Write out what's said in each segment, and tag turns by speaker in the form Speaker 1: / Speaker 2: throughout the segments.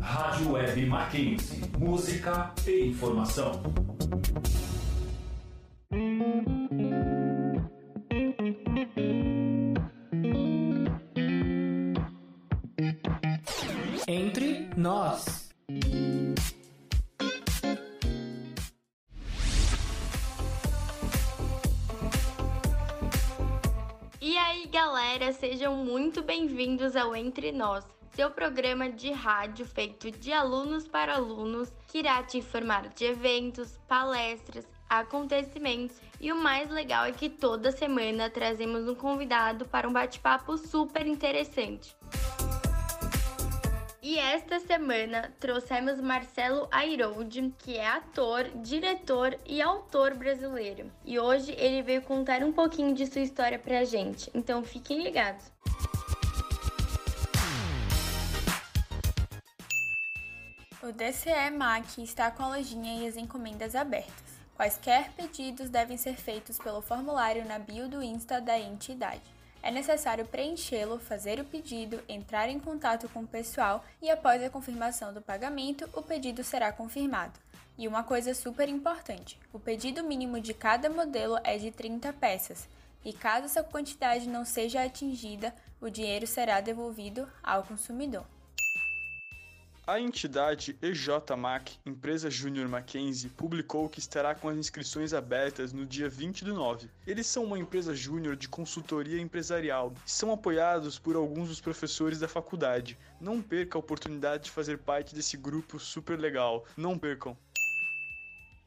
Speaker 1: Rádio Web Mackenzie. Música e informação.
Speaker 2: Entre nós.
Speaker 3: E aí, galera, sejam muito bem-vindos ao Entre Nós, seu programa de rádio feito de alunos para alunos, que irá te informar de eventos, palestras, acontecimentos e o mais legal é que toda semana trazemos um convidado para um bate-papo super interessante. E esta semana trouxemos Marcelo Airoldi, que é ator, diretor e autor brasileiro. E hoje ele veio contar um pouquinho de sua história pra gente, então fiquem ligados.
Speaker 4: O DCE MAC está com a lojinha e as encomendas abertas. Quaisquer pedidos devem ser feitos pelo formulário na bio do Insta da entidade. É necessário preenchê-lo, fazer o pedido, entrar em contato com o pessoal e, após a confirmação do pagamento, o pedido será confirmado. E uma coisa super importante: o pedido mínimo de cada modelo é de 30 peças, e caso essa quantidade não seja atingida, o dinheiro será devolvido ao consumidor.
Speaker 5: A entidade EJMAC, Empresa Júnior Mackenzie, publicou que estará com as inscrições abertas no dia 20 do 9. Eles são uma empresa júnior de consultoria empresarial e são apoiados por alguns dos professores da faculdade. Não perca a oportunidade de fazer parte desse grupo super legal. Não percam!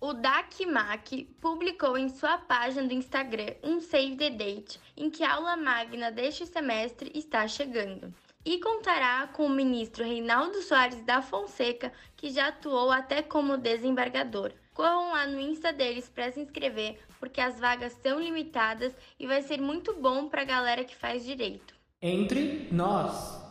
Speaker 3: O DACMAC publicou em sua página do Instagram um save the date em que a aula magna deste semestre está chegando e contará com o ministro Reinaldo Soares da Fonseca, que já atuou até como desembargador. Corram lá no Insta deles para se inscrever, porque as vagas são limitadas e vai ser muito bom para a galera que faz direito.
Speaker 2: Entre nós.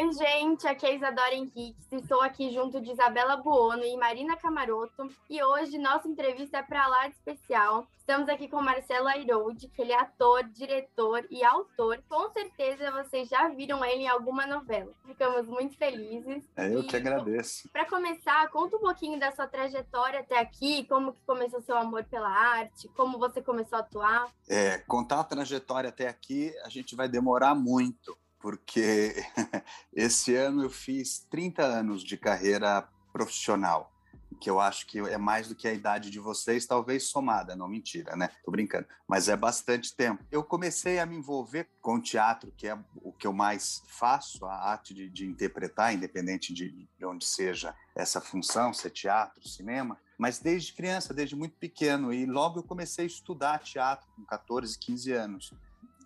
Speaker 3: Oi, gente, aqui é Isadora Henriques, estou aqui junto de Isabela Buono e Marina Camaroto e hoje nossa entrevista é para lá de especial. Estamos aqui com Marcelo Airoldi, que ele é ator, diretor e autor. Com certeza vocês já viram ele em alguma novela. Ficamos muito felizes.
Speaker 6: É, eu e, que agradeço.
Speaker 3: Para começar, conta um pouquinho da sua trajetória até aqui, como que começou seu amor pela arte, como você começou a atuar.
Speaker 6: É, contar a trajetória até aqui, a gente vai demorar muito porque esse ano eu fiz 30 anos de carreira profissional, que eu acho que é mais do que a idade de vocês, talvez somada, não mentira, né? Tô brincando, mas é bastante tempo. Eu comecei a me envolver com teatro, que é o que eu mais faço, a arte de, de interpretar, independente de, de onde seja essa função, se é teatro, cinema, mas desde criança, desde muito pequeno, e logo eu comecei a estudar teatro com 14, 15 anos.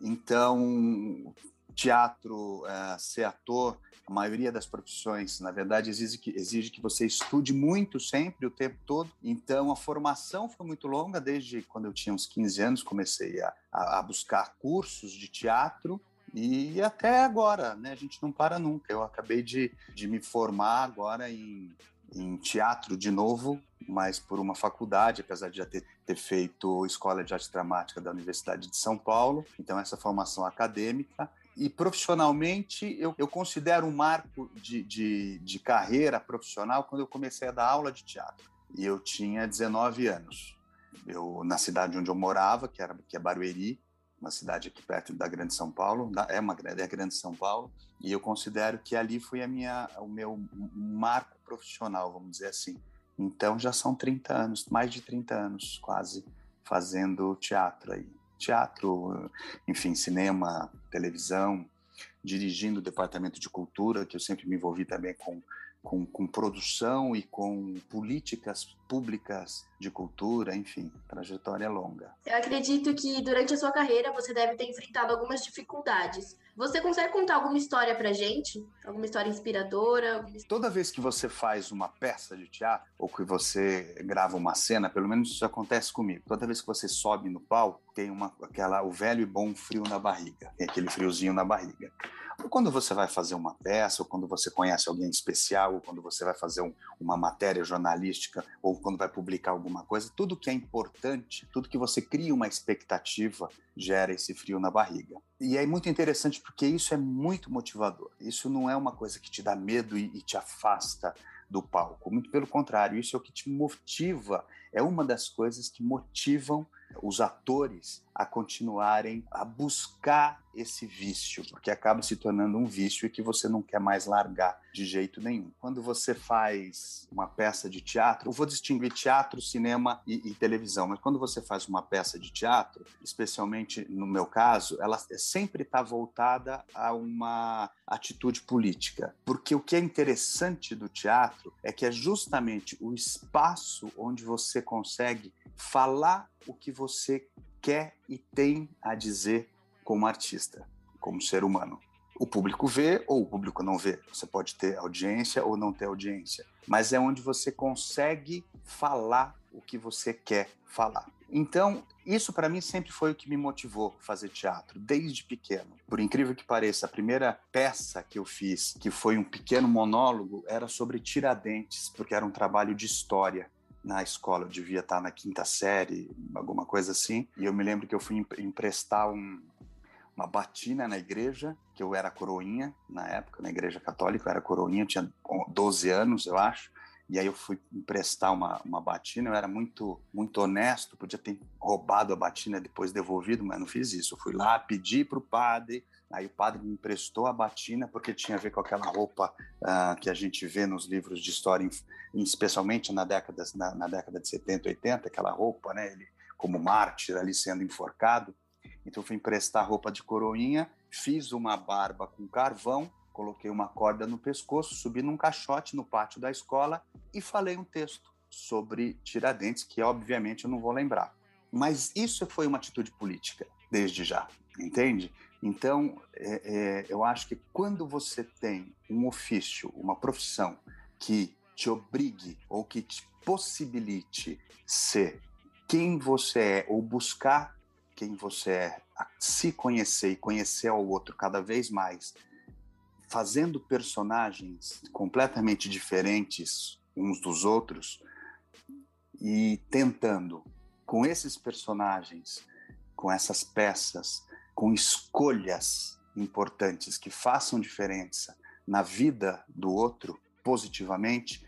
Speaker 6: Então, teatro, uh, ser ator, a maioria das profissões, na verdade, exige que, exige que você estude muito sempre, o tempo todo. Então, a formação foi muito longa, desde quando eu tinha uns 15 anos, comecei a, a buscar cursos de teatro. E até agora, né? A gente não para nunca. Eu acabei de, de me formar agora em, em teatro de novo, mas por uma faculdade, apesar de já ter, ter, feito Escola de Arte Dramática da Universidade de São Paulo. Então, essa formação acadêmica e profissionalmente eu, eu considero um marco de, de, de, carreira profissional quando eu comecei a dar aula de teatro. E eu tinha 19 anos. Eu, na cidade onde eu morava, que, era, que é Barueri, uma cidade aqui perto da Grande São Paulo, é uma é Grande São Paulo, e eu considero que ali foi a minha, o meu marco profissional, vamos dizer assim. Então já são 30 anos, mais de 30 anos quase, fazendo teatro aí teatro, enfim, cinema, televisão, dirigindo o departamento de cultura, que eu sempre me envolvi também com, com, com produção e com políticas públicas de cultura, enfim, trajetória longa.
Speaker 3: Eu acredito que durante a sua carreira você deve ter enfrentado algumas dificuldades. Você consegue contar alguma história pra gente? Alguma história inspiradora?
Speaker 6: Toda vez que você faz uma peça de teatro ou que você grava uma cena, pelo menos isso acontece comigo. Toda vez que você sobe no palco, tem uma aquela o velho e bom frio na barriga, tem aquele friozinho na barriga. Quando você vai fazer uma peça, ou quando você conhece alguém especial, ou quando você vai fazer um, uma matéria jornalística, ou quando vai publicar alguma coisa, tudo que é importante, tudo que você cria uma expectativa, gera esse frio na barriga. E é muito interessante porque isso é muito motivador. Isso não é uma coisa que te dá medo e, e te afasta do palco. Muito pelo contrário, isso é o que te motiva, é uma das coisas que motivam os atores a continuarem a buscar esse vício, porque acaba se tornando um vício e que você não quer mais largar de jeito nenhum. Quando você faz uma peça de teatro, eu vou distinguir teatro, cinema e, e televisão, mas quando você faz uma peça de teatro, especialmente no meu caso, ela sempre está voltada a uma atitude política, porque o que é interessante do teatro é que é justamente o espaço onde você consegue falar o que você quer e tem a dizer como artista, como ser humano. O público vê ou o público não vê. Você pode ter audiência ou não ter audiência, mas é onde você consegue falar o que você quer falar. Então, isso para mim sempre foi o que me motivou a fazer teatro, desde pequeno. Por incrível que pareça, a primeira peça que eu fiz, que foi um pequeno monólogo, era sobre Tiradentes, porque era um trabalho de história na escola, eu devia estar na quinta série, alguma coisa assim. E eu me lembro que eu fui emprestar um, uma batina na igreja, que eu era coroinha na época, na igreja católica, eu era coroinha, eu tinha 12 anos, eu acho. E aí eu fui emprestar uma, uma batina, eu era muito muito honesto, podia ter roubado a batina depois devolvido, mas não fiz isso. Eu fui lá, pedi para o padre, aí o padre me emprestou a batina porque tinha a ver com aquela roupa uh, que a gente vê nos livros de história, especialmente na década, na, na década de 70, 80, aquela roupa, né? Ele como mártir ali sendo enforcado. Então eu fui emprestar roupa de coroinha, fiz uma barba com carvão coloquei uma corda no pescoço, subi num caixote no pátio da escola e falei um texto sobre Tiradentes, que obviamente eu não vou lembrar. Mas isso foi uma atitude política, desde já, entende? Então, é, é, eu acho que quando você tem um ofício, uma profissão que te obrigue ou que te possibilite ser quem você é ou buscar quem você é, se conhecer e conhecer ao outro cada vez mais fazendo personagens completamente diferentes uns dos outros e tentando, com esses personagens, com essas peças, com escolhas importantes que façam diferença na vida do outro positivamente,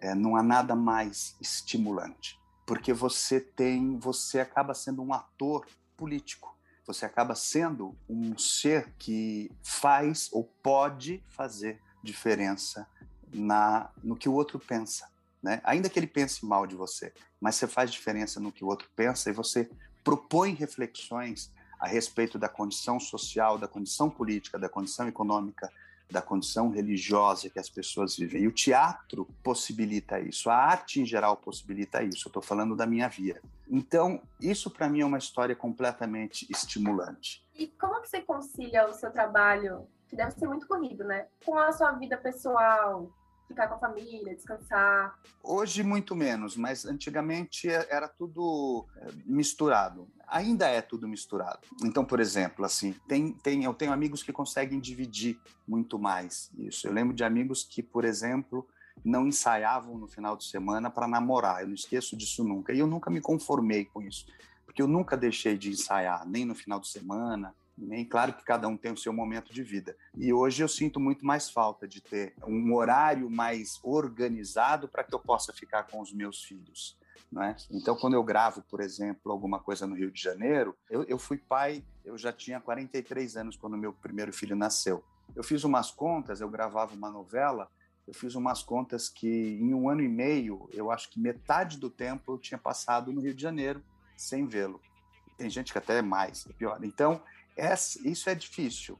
Speaker 6: é, não há nada mais estimulante, porque você tem, você acaba sendo um ator político você acaba sendo um ser que faz ou pode fazer diferença na no que o outro pensa, né? Ainda que ele pense mal de você, mas você faz diferença no que o outro pensa e você propõe reflexões a respeito da condição social, da condição política, da condição econômica, da condição religiosa que as pessoas vivem. E o teatro possibilita isso, a arte em geral possibilita isso. Eu estou falando da minha via. Então, isso para mim é uma história completamente estimulante.
Speaker 7: E como que você concilia o seu trabalho, que deve ser muito corrido, né, com a sua vida pessoal, ficar com a família, descansar?
Speaker 6: Hoje, muito menos, mas antigamente era tudo é, misturado. Ainda é tudo misturado. Então, por exemplo, assim, tem, tem, eu tenho amigos que conseguem dividir muito mais isso. Eu lembro de amigos que, por exemplo, não ensaiavam no final de semana para namorar. Eu não esqueço disso nunca. E eu nunca me conformei com isso, porque eu nunca deixei de ensaiar, nem no final de semana, nem claro que cada um tem o seu momento de vida. E hoje eu sinto muito mais falta de ter um horário mais organizado para que eu possa ficar com os meus filhos. É? Então, quando eu gravo, por exemplo, alguma coisa no Rio de Janeiro, eu, eu fui pai, eu já tinha 43 anos quando meu primeiro filho nasceu. Eu fiz umas contas, eu gravava uma novela, eu fiz umas contas que em um ano e meio, eu acho que metade do tempo eu tinha passado no Rio de Janeiro sem vê-lo. Tem gente que até é mais, é pior. Então, essa, isso é difícil.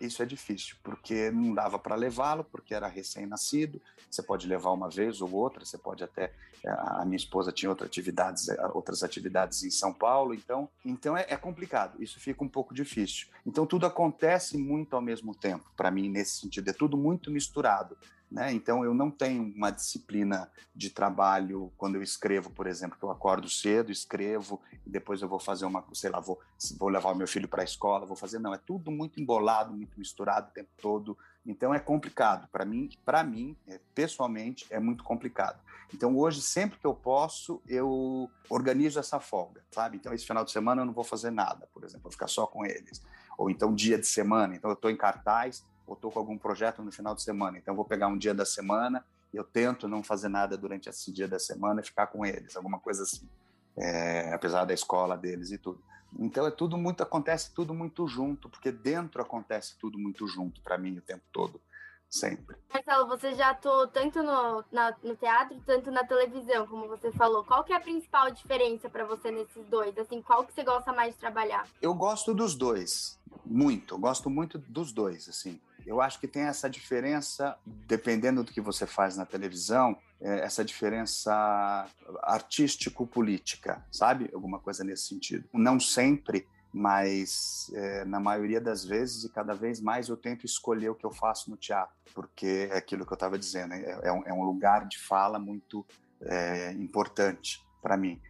Speaker 6: Isso é difícil, porque não dava para levá-lo, porque era recém-nascido. Você pode levar uma vez ou outra, você pode até. A minha esposa tinha outras atividades, eh, outras atividades em São Paulo, então, então é, é complicado. Isso fica um pouco difícil. Então tudo acontece muito ao mesmo tempo, para mim, nesse sentido. É tudo muito misturado. Né? Então, eu não tenho uma disciplina de trabalho quando eu escrevo, por exemplo, que eu acordo cedo, escrevo, e depois eu vou fazer uma, sei lá, vou, vou levar o meu filho para a escola, vou fazer. Não, é tudo muito embolado, muito misturado o tempo todo. Então, é complicado. Para mim, para mim, é, pessoalmente, é muito complicado. Então, hoje, sempre que eu posso, eu organizo essa folga, sabe? Então, esse final de semana eu não vou fazer nada, por exemplo, vou ficar só com eles. Ou então, dia de semana. Então, eu estou em cartaz, ou estou com algum projeto no final de semana. Então, vou pegar um dia da semana e eu tento não fazer nada durante esse dia da semana e ficar com eles, alguma coisa assim. É, apesar da escola deles e tudo. Então é tudo muito acontece tudo muito junto, porque dentro acontece tudo muito junto para mim o tempo todo, sempre.
Speaker 3: Marcelo, você já atuou tanto no, na, no teatro, tanto na televisão, como você falou. Qual que é a principal diferença para você nesses dois? Assim, qual que você gosta mais de trabalhar?
Speaker 6: Eu gosto dos dois, muito. Eu gosto muito dos dois, assim. Eu acho que tem essa diferença, dependendo do que você faz na televisão, é, essa diferença artístico-política, sabe? Alguma coisa nesse sentido. Não sempre, mas é, na maioria das vezes e cada vez mais eu tento escolher o que eu faço no teatro, porque é aquilo que eu estava dizendo, é, é, um, é, um, lugar de fala muito é, importante para mim.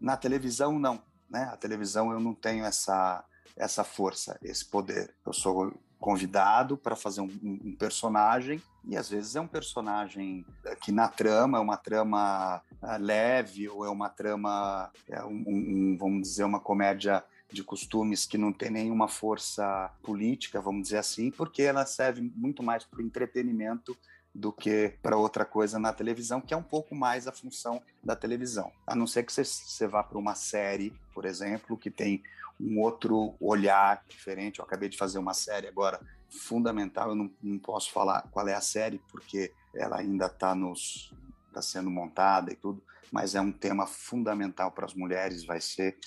Speaker 6: Na televisão, não. Né? A televisão eu não tenho essa, essa força, esse poder. Eu sou convidado para fazer um, um, personagem e às vezes é um personagem que na trama é uma trama uh, leve ou é uma trama é um, um, vamos dizer uma comédia de costumes que não tem nenhuma força política vamos dizer assim porque ela serve muito mais para o entretenimento do que para outra coisa na televisão, que é um pouco mais a função da televisão. A não ser que você, vá para uma série, por exemplo, que tem um outro olhar diferente. Eu acabei de fazer uma série agora fundamental, eu não, não posso falar qual é a série, porque ela ainda está nos está sendo montada e tudo, mas é um tema fundamental para as mulheres, vai ser,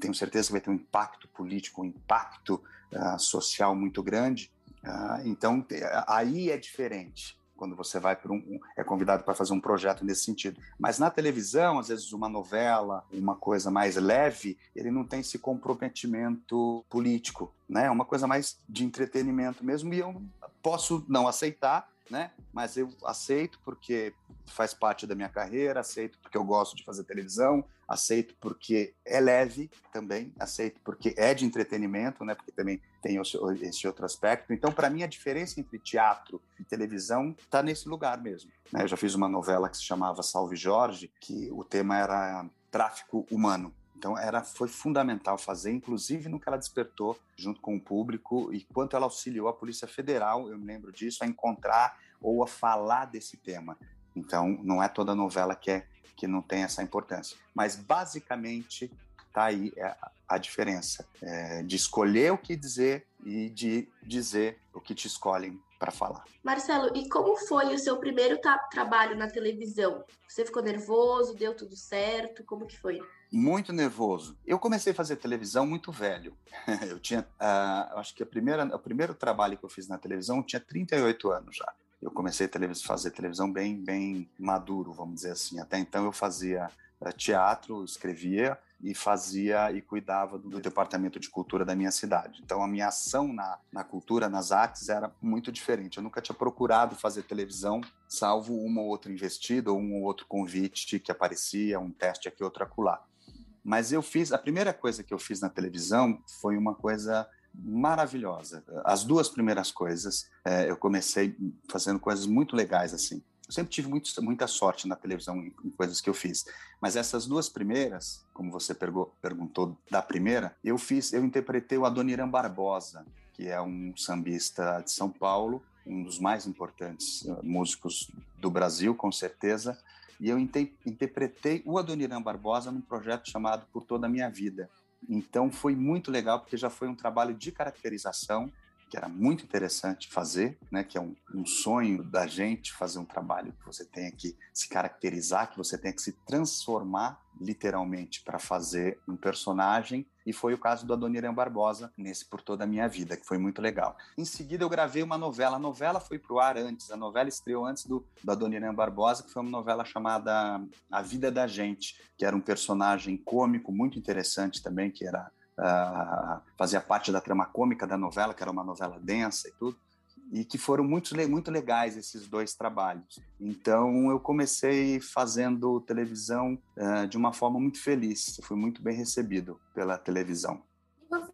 Speaker 6: tenho certeza que vai ter um impacto político, um impacto uh, social muito grande, uh, então aí é diferente, quando você vai para um, é convidado para fazer um projeto nesse sentido. Mas na televisão, às vezes uma novela, uma coisa mais leve, ele não tem esse comprometimento político, né? É uma coisa mais de entretenimento mesmo e eu posso não aceitar, né? Mas eu aceito porque faz parte da minha carreira, aceito porque eu gosto de fazer televisão, aceito porque é leve também, aceito porque é de entretenimento, né? Porque também tem esse outro aspecto. Então, para mim, a diferença entre teatro e televisão está nesse lugar mesmo. Né? Eu já fiz uma novela que se chamava Salve Jorge, que o tema era tráfico humano. Então era foi fundamental fazer, inclusive no que ela despertou junto com o público e quanto ela auxiliou a Polícia Federal, eu me lembro disso, a encontrar ou a falar desse tema. Então não é toda novela que é que não tem essa importância, mas basicamente tá aí é a diferença é, de escolher o que dizer e de dizer o que te escolhem para falar.
Speaker 3: Marcelo, e como foi o seu primeiro trabalho na televisão? Você ficou nervoso? Deu tudo certo? Como que foi?
Speaker 6: Muito nervoso. Eu comecei a fazer televisão muito velho. Eu tinha, uh, acho que a primeira, o primeiro trabalho que eu fiz na televisão eu tinha 38 anos já. Eu comecei a fazer televisão bem, bem maduro, vamos dizer assim. Até então eu fazia uh, teatro, escrevia e fazia e cuidava do, do, departamento de cultura da minha cidade. Então a minha ação na, na cultura, nas artes, era muito diferente. Eu nunca tinha procurado fazer televisão, salvo uma ou outra investida ou um ou outro convite que aparecia, um teste aqui, outro acolá. Mas eu fiz, a primeira coisa que eu fiz na televisão foi uma coisa maravilhosa. As duas primeiras coisas, é, eu comecei fazendo coisas muito legais assim. Eu sempre tive muito, muita sorte na televisão em, em, coisas que eu fiz, mas essas duas primeiras, como você perguntou, da primeira, eu fiz, eu interpretei o Adoniran Barbosa, que é um sambista de São Paulo, um dos mais importantes uh, músicos do Brasil, com certeza, e eu interpretei o Adoniran Barbosa num projeto chamado Por Toda a Minha Vida. Então foi muito legal, porque já foi um trabalho de caracterização que era muito interessante fazer, né? Que é um, um, sonho da gente fazer um trabalho que você tenha que se caracterizar, que você tenha que se transformar literalmente para fazer um personagem. E foi o caso do Adoniran Barbosa nesse Por Toda a Minha Vida, que foi muito legal. Em seguida, eu gravei uma novela. A novela foi para o ar antes. A novela estreou antes do, do Adoniran Barbosa, que foi uma novela chamada A Vida da Gente, que era um personagem cômico muito interessante também, que era uh, fazia parte da trama cômica da novela, que era uma novela densa e tudo. e que foram muito, muito legais esses dois trabalhos. Então eu comecei fazendo televisão uh, de uma forma muito feliz, fui muito bem recebido pela televisão.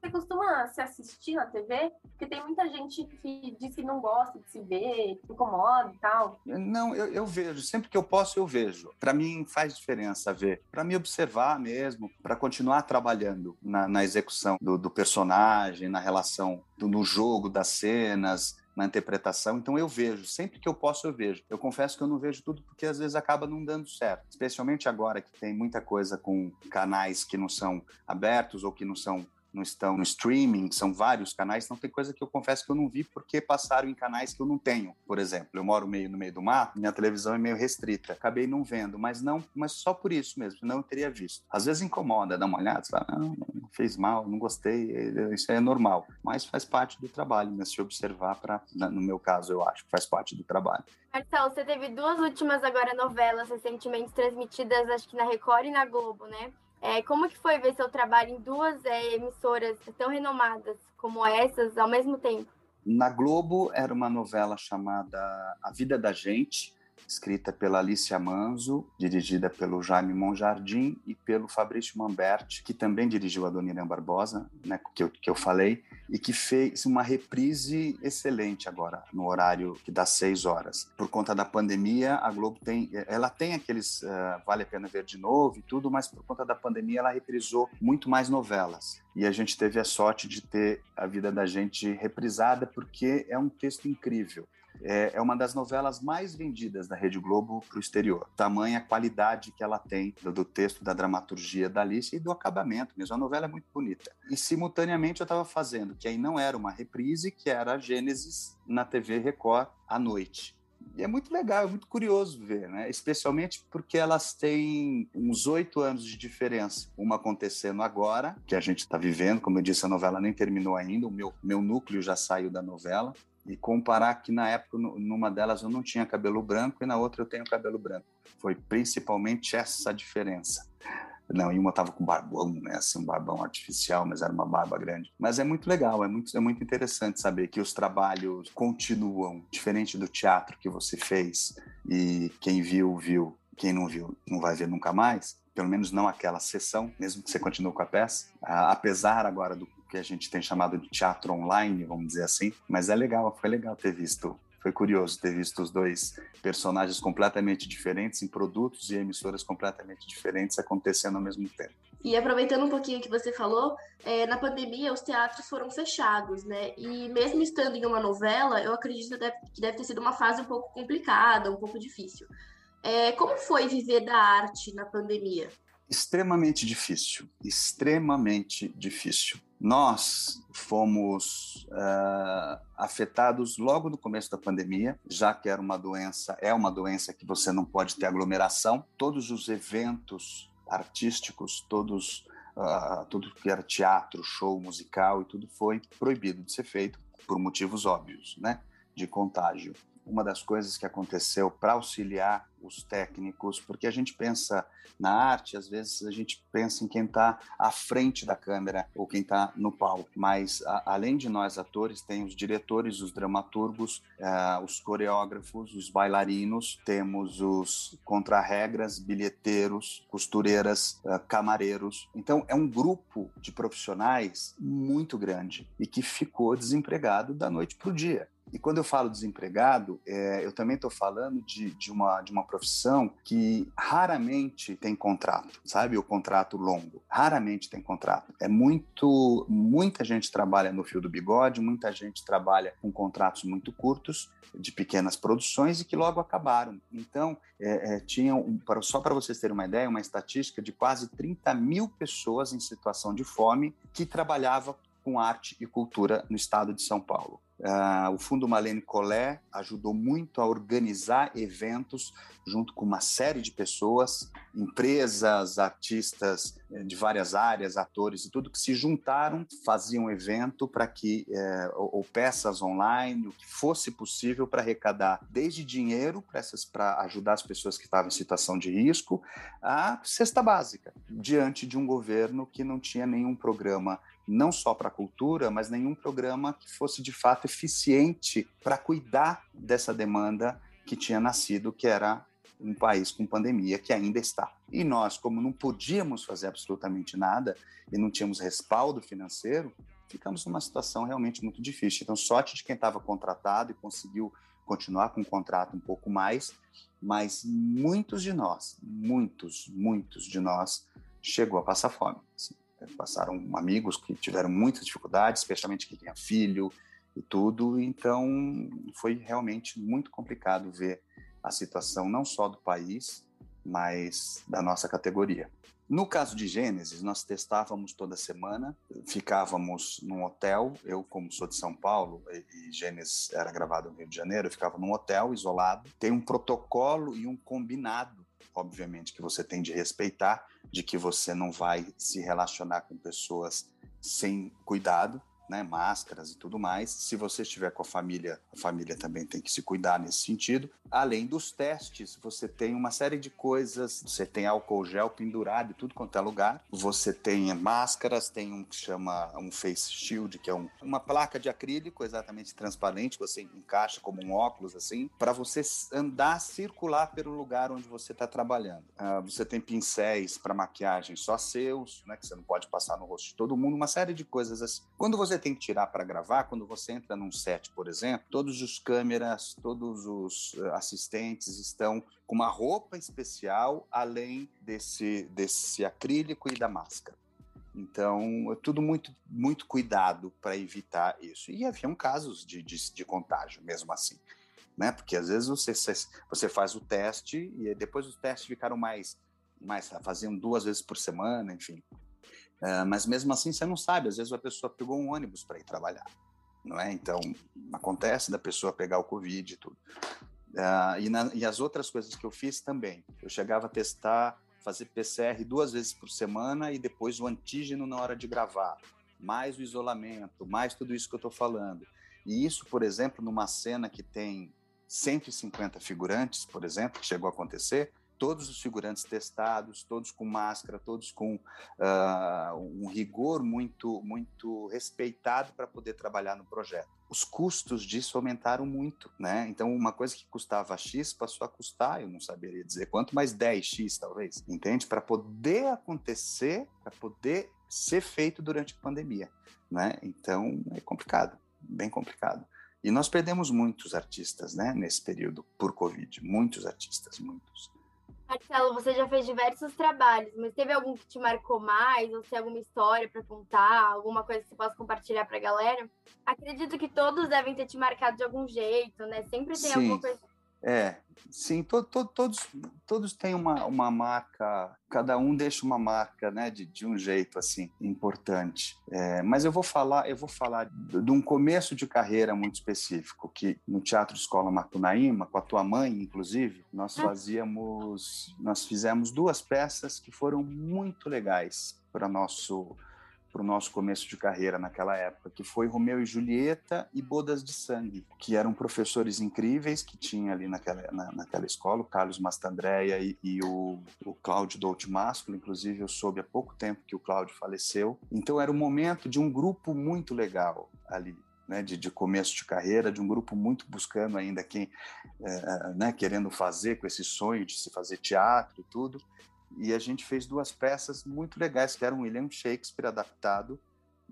Speaker 7: Você costuma se assistir na TV? Porque tem muita gente que diz que não gosta de se ver, que incomoda e tal.
Speaker 6: Não, eu, eu vejo. Sempre que eu posso, eu vejo. Para mim faz diferença ver. Para me observar mesmo, para continuar trabalhando na, na execução do, do, personagem, na relação, do, no jogo das cenas, na interpretação. Então eu vejo, sempre que eu posso eu vejo. Eu confesso que eu não vejo tudo porque às vezes acaba não dando certo, especialmente agora que tem muita coisa com canais que não são abertos ou que não são não estão no streaming, são vários canais, então tem coisa que eu confesso que eu não vi porque passaram em canais que eu não tenho. Por exemplo, eu moro meio no meio do mar, minha televisão é meio restrita, acabei não vendo, mas não, mas só por isso mesmo, não teria visto. Às vezes incomoda, dá uma olhada, você fala, não, não fez mal, não gostei, isso é normal, mas faz parte do trabalho, né? Se observar para, no meu caso, eu acho que faz parte do trabalho.
Speaker 3: Marcelo, você teve duas últimas agora novelas recentemente transmitidas, acho que na Record e na Globo, né? É, como que foi ver seu trabalho em duas é, emissoras tão renomadas como essas ao mesmo tempo?
Speaker 6: Na Globo era uma novela chamada A Vida da Gente, escrita pela Alicia Manzo, dirigida pelo Jaime Monjardim e pelo Fabrício Mamberti, que também dirigiu a Dona Irã Barbosa, né, que, eu, que eu falei, e que fez uma reprise excelente agora, no horário que dá seis horas. Por conta da pandemia, a Globo tem, ela tem aqueles uh, Vale a Pena Ver de Novo e tudo, mas por conta da pandemia ela reprisou muito mais novelas. E a gente teve a sorte de ter a vida da gente reprisada, porque é um texto incrível é uma das novelas mais vendidas da Rede Globo para o exterior. Tamanha qualidade que ela tem do, do, texto, da dramaturgia da Alice e do acabamento mesmo. A novela é muito bonita. E simultaneamente eu estava fazendo, que aí não era uma reprise, que era a Gênesis na TV Record à noite. E é muito legal, é muito curioso ver, né? Especialmente porque elas têm uns oito anos de diferença. Uma acontecendo agora, que a gente está vivendo, como eu disse, a novela nem terminou ainda, o meu, meu núcleo já saiu da novela e comparar que na época, numa delas eu não tinha cabelo branco e na outra eu tenho cabelo branco. Foi principalmente essa diferença. Não, e uma tava com barbão, né? Assim, um barbão artificial, mas era uma barba grande. Mas é muito legal, é muito, é muito interessante saber que os trabalhos continuam, diferente do teatro que você fez e quem viu, viu, quem não viu, não vai ver nunca mais. Pelo menos não aquela sessão, mesmo que você continue com a peça. Apesar agora do que a gente tem chamado de teatro online, vamos dizer assim. Mas é legal, foi legal ter visto foi curioso ter visto os dois personagens completamente diferentes em produtos e emissoras completamente diferentes acontecendo ao mesmo tempo.
Speaker 8: E aproveitando um pouquinho que você falou, é, na pandemia os teatros foram fechados, né? E mesmo estando em uma novela, eu acredito que deve, ter sido uma fase um pouco complicada, um pouco difícil. É, como foi viver da arte na pandemia?
Speaker 6: Extremamente difícil, extremamente difícil. Nós fomos uh, afetados logo no começo da pandemia, já que era uma doença, é uma doença que você não pode ter aglomeração. Todos os eventos artísticos, todos, uh, tudo que era teatro, show musical e tudo foi proibido de ser feito por motivos óbvios, né, de contágio uma das coisas que aconteceu para auxiliar os técnicos, porque a gente pensa na arte, às vezes a gente pensa em quem está à frente da câmera ou quem está no palco, mas a, além de nós atores, tem os diretores, os dramaturgos, uh, os coreógrafos, os bailarinos, temos os contrarregras, bilheteiros, costureiras, uh, camareiros. Então é um grupo de profissionais muito grande e que ficou desempregado da noite para o dia. E quando eu falo desempregado, é, eu também estou falando de, de, uma, de uma profissão que raramente tem contrato, sabe? O contrato longo. Raramente tem contrato. É muito. Muita gente trabalha no fio do bigode, muita gente trabalha com contratos muito curtos, de pequenas produções e que logo acabaram. Então, é, é, tinham, só para vocês terem uma ideia, uma estatística de quase 30 mil pessoas em situação de fome que trabalhava com arte e cultura no estado de São Paulo. Uh, o Fundo Malene Collet ajudou muito a organizar eventos junto com uma série de pessoas, empresas, artistas eh, de várias áreas, atores e tudo, que se juntaram, faziam um evento para que, eh, ou, ou, peças online, o que fosse possível para arrecadar desde dinheiro para ajudar as pessoas que estavam em situação de risco, a cesta básica, diante de um governo que não tinha nenhum programa não só para a cultura, mas nenhum programa que fosse de fato eficiente para cuidar dessa demanda que tinha nascido, que era um país com pandemia, que ainda está. E nós, como não podíamos fazer absolutamente nada e não tínhamos respaldo financeiro, ficamos numa situação realmente muito difícil. Então, sorte de quem estava contratado e conseguiu continuar com o contrato um pouco mais, mas muitos de nós, muitos, muitos de nós chegou a passar fome. Assim, passaram amigos que tiveram muitas dificuldades, especialmente quem tinha filho e tudo. Então, foi realmente muito complicado ver a situação não só do país, mas da nossa categoria. No caso de Gênesis, nós testávamos toda semana, ficávamos num hotel. Eu, como sou de São Paulo e Gênesis era gravado no Rio de Janeiro, eu ficava num hotel isolado. Tem um protocolo e um combinado, obviamente, que você tem de respeitar, de que você não vai se relacionar com pessoas sem cuidado né, máscaras e tudo mais. Se você estiver com a família, a família também tem que se cuidar nesse sentido. Além dos testes, você tem uma série de coisas. Você tem álcool gel pendurado em tudo quanto é lugar. Você tem máscaras, tem um que chama um face shield, que é um, uma placa de acrílico exatamente transparente, você encaixa como um óculos assim, para você andar, circular pelo lugar onde você está trabalhando. Uh, você tem pincéis para maquiagem só seus, né, que você não pode passar no rosto de todo mundo, uma série de coisas assim. Quando você tem que tirar para gravar, quando você entra num set, por exemplo, todos os câmeras, todos os eh, assistentes estão com uma roupa especial além desse, desse acrílico e da máscara. Então, é tudo muito, muito cuidado para evitar isso. E haviam casos de, de, de, contágio, mesmo assim. Né? Porque às vezes você, você faz o teste e depois os testes ficaram mais, mais faziam duas vezes por semana, enfim. Uh, mas mesmo assim você não sabe, às vezes a pessoa pegou um ônibus para ir trabalhar, não é? Então acontece da pessoa pegar o Covid e tudo. Uh, e, na, e, as outras coisas que eu fiz também. Eu chegava a testar, fazer PCR duas vezes por semana e depois o antígeno na hora de gravar, mais o isolamento, mais tudo isso que eu estou falando. E isso, por exemplo, numa cena que tem 150 figurantes, por exemplo, que chegou a acontecer, todos os figurantes testados, todos com máscara, todos com uh, um rigor muito, muito respeitado para poder trabalhar no projeto. Os custos disso aumentaram muito, né? Então, uma coisa que custava X passou a custar, eu não saberia dizer quanto, mas 10X talvez, entende? Para poder acontecer, para poder ser feito durante a pandemia, né? Então, é complicado, bem complicado. E nós perdemos muitos artistas, né, nesse período por Covid, muitos artistas, muitos.
Speaker 3: Marcelo, você já fez diversos trabalhos, mas teve algum que te marcou mais? Ou se alguma história para contar, alguma coisa que você possa compartilhar para a galera? Acredito que todos devem ter te marcado de algum jeito, né? Sempre tem Sim. alguma coisa
Speaker 6: é, sim, to, to, todos, todos têm uma, uma marca, cada um deixa uma marca, né, de, de um jeito assim importante. É, mas eu vou falar, eu vou falar de, de, um começo de carreira muito específico que no Teatro Escola Macunaíma, com a tua mãe, inclusive, nós ah. fazíamos, nós fizemos duas peças que foram muito legais para nosso para o nosso começo de carreira naquela época, que foi Romeu e Julieta e Bodas de Sangue, que eram professores incríveis que tinha ali naquela, na, naquela escola, o Carlos Mastandréia e, e o, o Cláudio Dolce Másculo, inclusive eu soube há pouco tempo que o Cláudio faleceu. Então era um momento de um grupo muito legal ali, né, de, de, começo de carreira, de um grupo muito buscando ainda quem, é, né, querendo fazer com esse sonho de se fazer teatro e tudo e a gente fez duas peças muito legais, que era um William Shakespeare adaptado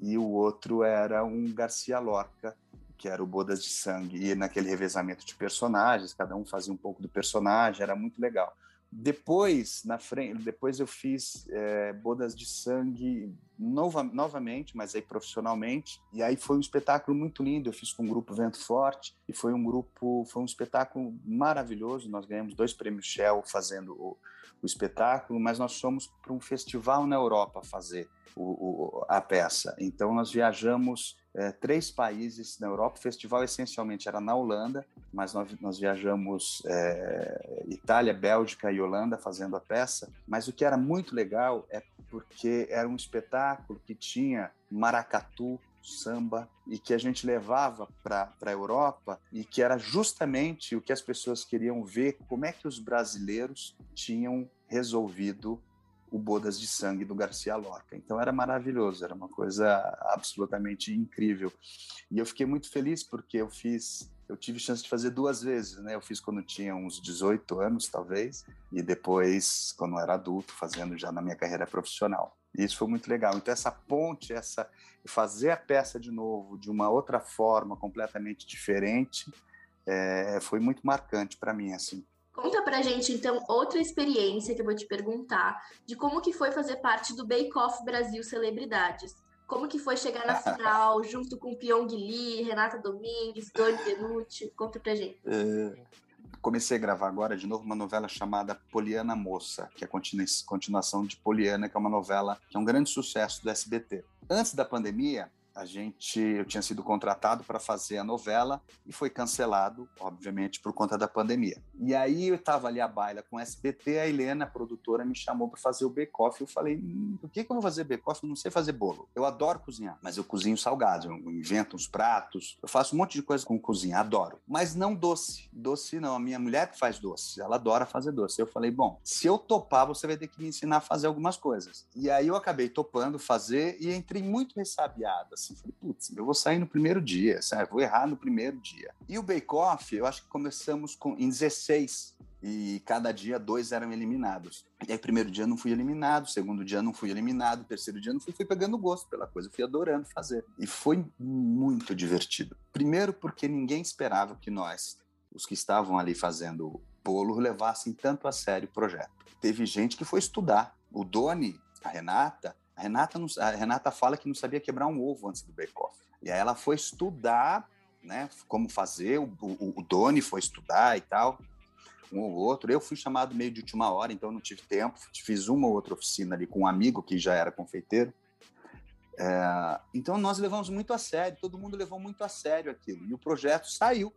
Speaker 6: e o outro era um Garcia Lorca, que era o Bodas de Sangue, e naquele revezamento de personagens, cada um fazia um pouco do personagem, era muito legal. Depois, na frente, depois eu fiz é, Bodas de Sangue nova, novamente, mas aí profissionalmente. E aí foi um espetáculo muito lindo. Eu fiz com o grupo Vento Forte e foi um grupo, foi um espetáculo maravilhoso. Nós ganhamos dois prêmios Shell fazendo o, o espetáculo, mas nós fomos para um festival na Europa fazer o, o, a peça. Então nós viajamos é, três países na Europa. O festival essencialmente era na Holanda, mas nós, nós viajamos é, Itália, Bélgica e Holanda fazendo a peça. Mas o que era muito legal é porque era um espetáculo que tinha maracatu, samba e que a gente levava para a Europa e que era justamente o que as pessoas queriam ver como é que os brasileiros tinham resolvido o Bodas de Sangue do Garcia Lorca. Então era maravilhoso, era uma coisa absolutamente incrível. E eu fiquei muito feliz porque eu fiz, eu tive chance de fazer duas vezes, né? Eu fiz quando tinha uns 18 anos, talvez, e depois quando era adulto, fazendo já na minha carreira profissional. E isso foi muito legal. Então essa ponte, essa fazer a peça de novo de uma outra forma, completamente diferente, é, foi muito marcante para mim, assim.
Speaker 8: Conta pra gente, então, outra experiência que eu vou te perguntar, de como que foi fazer parte do Bake Off Brasil Celebridades. Como que foi chegar na final, junto com Pyong Lee, Renata Domingues, Doni Denucci? Conta pra gente.
Speaker 6: É, comecei a gravar agora de novo uma novela chamada Poliana Moça, que é a continuação de Poliana, que é uma novela que é um grande sucesso do SBT. Antes da pandemia, a gente eu tinha sido contratado para fazer a novela e foi cancelado, obviamente, por conta da pandemia. E aí eu estava ali à baila com o SBT, a Helena, a produtora, me chamou para fazer o bake-off. Eu falei, hum, por que, que eu vou fazer bake-off? Não sei fazer bolo. Eu adoro cozinhar, mas eu cozinho salgado, eu invento uns pratos, eu faço um monte de coisa com cozinha, adoro. Mas não doce. Doce não, a minha mulher que faz doce, ela adora fazer doce. Eu falei, bom, se eu topar, você vai ter que me ensinar a fazer algumas coisas. E aí eu acabei topando fazer e entrei muito ressabiado, assim, falei, putz, eu vou sair no primeiro dia, sabe? vou errar no primeiro dia. E o Bake Off, eu acho que começamos com, em 16, e cada dia dois eram eliminados. E aí, primeiro dia não fui eliminado, segundo dia não fui eliminado, terceiro dia não fui, fui pegando gosto pela coisa, fui adorando fazer. E foi muito divertido. Primeiro porque ninguém esperava que nós, os que estavam ali fazendo bolo, levassem tanto a sério o projeto. Teve gente que foi estudar. O Doni, a Renata, a Renata, não, a Renata fala que não sabia quebrar um ovo antes do bake-off. E aí ela foi estudar, né, como fazer, o, o, o Doni foi estudar e tal, um ou outro. Eu fui chamado meio de última hora, então não tive tempo. Fiz uma ou outra oficina ali com um amigo que já era confeiteiro. É, então nós levamos muito a sério, todo mundo levou muito a sério aquilo. E o projeto saiu.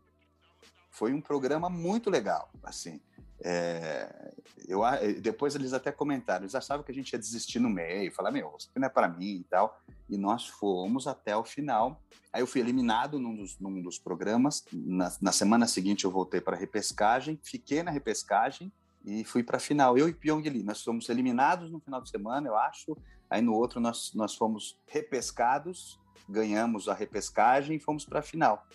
Speaker 6: Foi um programa muito legal, assim. É, eu, depois eles até comentaram, eles achavam que a gente ia desistir no meio, falar, meu, isso não é para mim e tal. E nós fomos até o final. Aí eu fui eliminado num dos, num dos programas. Na, na semana seguinte eu voltei para repescagem, fiquei na repescagem e fui para a final. Eu e Pyong Lee, nós fomos eliminados no final de semana, eu acho. Aí no outro nós, nós fomos repescados, ganhamos a repescagem e fomos para a final.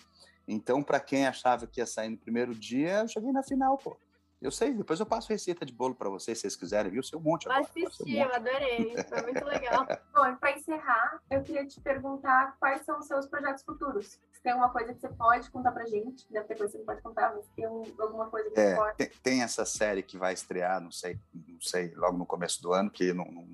Speaker 6: Então, para quem achava que ia sair no primeiro dia, eu cheguei na final, pô. Eu sei, depois eu passo receita de bolo para vocês, se vocês quiserem, viu? Seu monte agora.
Speaker 7: Assisti, eu adorei. Foi muito legal. Bom, e para encerrar, eu queria te perguntar quais são os seus projetos futuros. Se tem alguma coisa que você pode contar pra gente, deve ter coisa que você não pode contar, mas tem alguma coisa que é, você pode.
Speaker 6: Tem, tem, essa série que vai estrear, não sei, não sei, logo no começo do ano, que não, não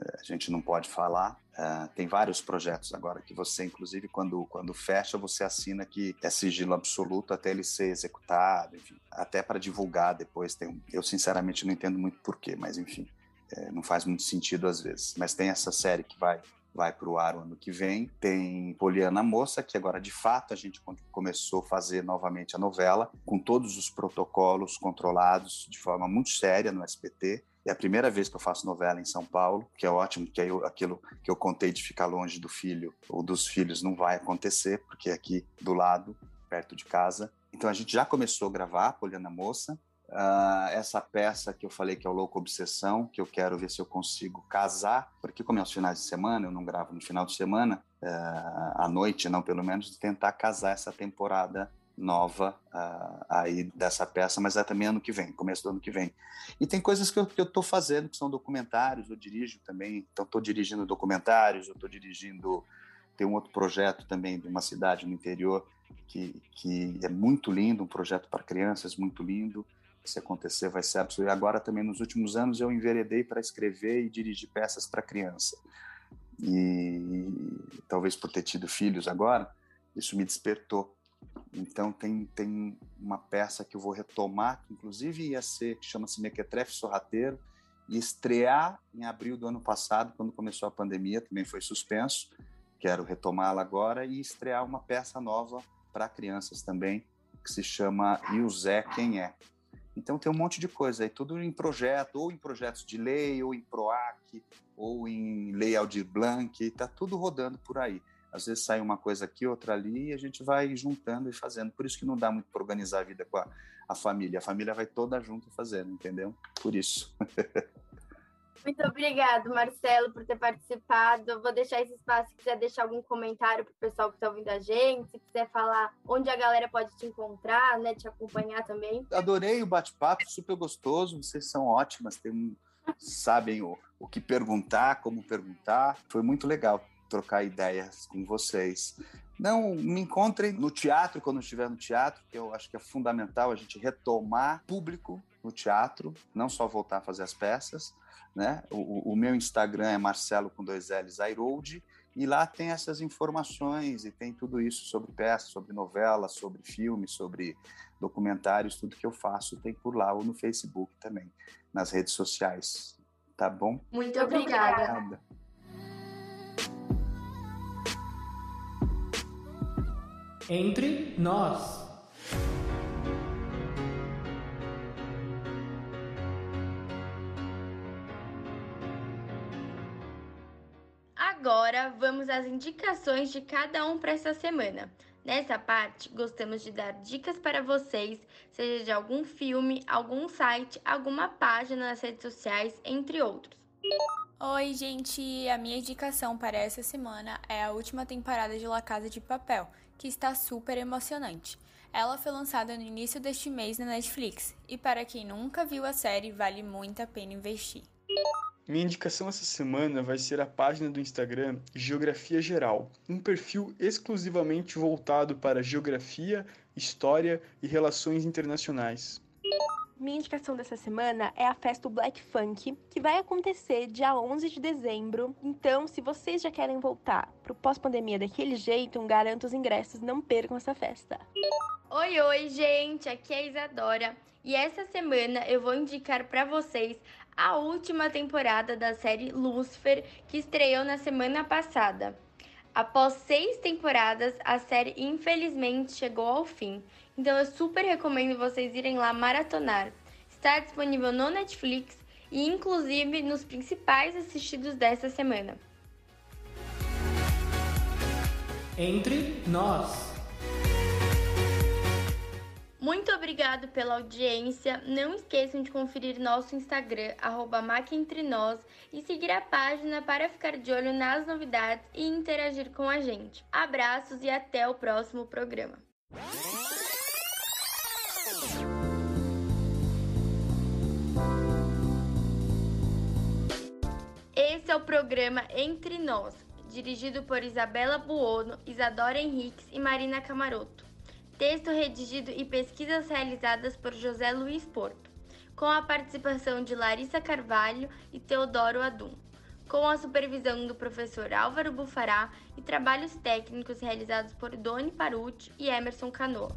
Speaker 6: é, a gente não pode falar. Uh, tem vários projetos agora que você, inclusive, quando, quando fecha, você assina que é sigilo absoluto até ele ser executado, enfim, até para divulgar depois. Tem, eu, sinceramente, não entendo muito porquê, mas enfim, é, não faz muito sentido às vezes. Mas tem essa série que vai vai para o ar o ano que vem. Tem Poliana Moça, que agora de fato a gente começou a fazer novamente a novela, com todos os protocolos controlados de forma muito séria no SBT. É a primeira vez que eu faço novela em São Paulo, que é ótimo, que aí eu, aquilo que eu contei de ficar longe do filho ou dos filhos não vai acontecer, porque é aqui do lado, perto de casa. Então a gente já começou a gravar Poliana Moça. Uh, essa peça que eu falei que é o Louco Obsessão, que eu quero ver se eu consigo casar, porque como é os finais de semana, eu não gravo no final de semana, uh, à noite, não pelo menos, tentar casar essa temporada nova uh, aí dessa peça, mas é também ano que vem, começo do ano que vem. E tem coisas que eu estou fazendo, que são documentários, eu dirijo também, então estou dirigindo documentários, eu estou dirigindo, tem um outro projeto também de uma cidade no interior que, que é muito lindo, um projeto para crianças muito lindo, se acontecer vai ser absoluto. E agora também nos últimos anos eu enveredei para escrever e dirigir peças para criança. E talvez por ter tido filhos agora, isso me despertou então tem, tem uma peça que eu vou retomar, que inclusive ia ser, que chama-se Mequetrefe Sorrateiro, e estrear em abril do ano passado, quando começou a pandemia, também foi suspenso. Quero retomá-la agora e estrear uma peça nova para crianças também, que se chama E o Zé Quem É? Então tem um monte de coisa aí, tudo em projeto, ou em projetos de lei, ou em PROAC, ou em Lei Aldir Blanc, está tudo rodando por aí. Às vezes sai uma coisa aqui, outra ali, e a gente vai juntando e fazendo. Por isso que não dá muito para organizar a vida com a, a família. A família vai toda junto fazendo, entendeu? Por isso.
Speaker 3: Muito obrigado, Marcelo, por ter participado. Eu vou deixar esse espaço se quiser deixar algum comentário para o pessoal que está ouvindo a gente, se quiser falar onde a galera pode te encontrar, né, te acompanhar também.
Speaker 6: Adorei o bate-papo, super gostoso. Vocês são ótimas, tem, sabem o, o que perguntar, como perguntar. Foi muito legal trocar ideias com vocês. Não me encontrem no teatro quando estiver no teatro, que eu acho que é fundamental a gente retomar público no teatro, não só voltar a fazer as peças. Né? O, o meu Instagram é Marcelo com dois L's Airold, e lá tem essas informações e tem tudo isso sobre peças, sobre novelas, sobre filmes, sobre documentários, tudo que eu faço tem por lá ou no Facebook também, nas redes sociais. Tá bom?
Speaker 8: Muito obrigada.
Speaker 2: Entre nós.
Speaker 3: Agora vamos às indicações de cada um para essa semana. Nessa parte, gostamos de dar dicas para vocês, seja de algum filme, algum site, alguma página nas redes sociais, entre outros.
Speaker 4: Oi, gente! A minha indicação para essa semana é a última temporada de La Casa de Papel, que está super emocionante. Ela foi lançada no início deste mês na Netflix, e para quem nunca viu a série, vale muito a pena investir.
Speaker 5: Minha indicação essa semana vai ser a página do Instagram Geografia Geral, um perfil exclusivamente voltado para geografia, história e relações internacionais.
Speaker 9: Minha indicação dessa semana é a festa do Black Funk, que vai acontecer dia 11 de dezembro. Então, se vocês já querem voltar pro pós-pandemia daquele jeito, garanto os ingressos, não percam essa festa.
Speaker 3: Oi, oi, gente, aqui é a Isadora. E essa semana eu vou indicar para vocês a última temporada da série Lucifer, que estreou na semana passada. Após seis temporadas, a série infelizmente chegou ao fim, então eu super recomendo vocês irem lá maratonar. Está disponível no Netflix e inclusive nos principais assistidos dessa semana.
Speaker 2: Entre nós.
Speaker 3: Muito obrigado pela audiência. Não esqueçam de conferir nosso Instagram, arroba e seguir a página para ficar de olho nas novidades e interagir com a gente. Abraços e até o próximo programa. É o programa Entre Nós, dirigido por Isabela Buono, Isadora Henriques e Marina Camaroto. Texto redigido e pesquisas realizadas por José Luiz Porto, com a participação de Larissa Carvalho e Teodoro Adum, com a supervisão do professor Álvaro Bufará e trabalhos técnicos realizados por Doni Paruti e Emerson Canoa.